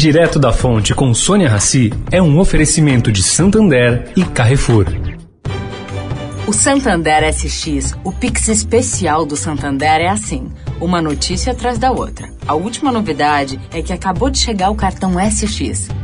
Direto da Fonte com Sônia Rassi é um oferecimento de Santander e Carrefour. O Santander SX, o Pix especial do Santander é assim, uma notícia atrás da outra. A última novidade é que acabou de chegar o cartão SX.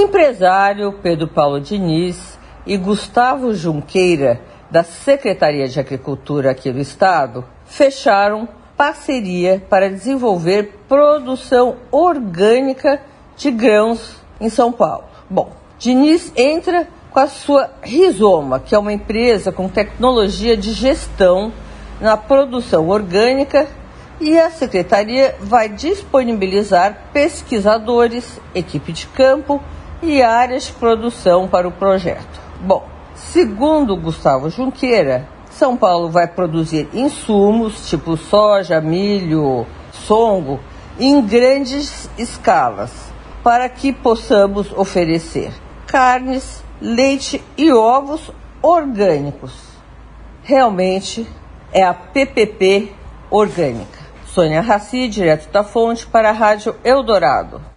Empresário Pedro Paulo Diniz e Gustavo Junqueira, da Secretaria de Agricultura aqui do Estado, fecharam parceria para desenvolver produção orgânica de grãos em São Paulo. Bom, Diniz entra com a sua Rizoma, que é uma empresa com tecnologia de gestão na produção orgânica e a secretaria vai disponibilizar pesquisadores, equipe de campo e áreas de produção para o projeto. Bom, segundo Gustavo Junqueira, São Paulo vai produzir insumos tipo soja, milho, songo em grandes escalas para que possamos oferecer carnes, leite e ovos orgânicos. Realmente é a PPP orgânica. Sônia Raci, direto da fonte para a Rádio Eldorado.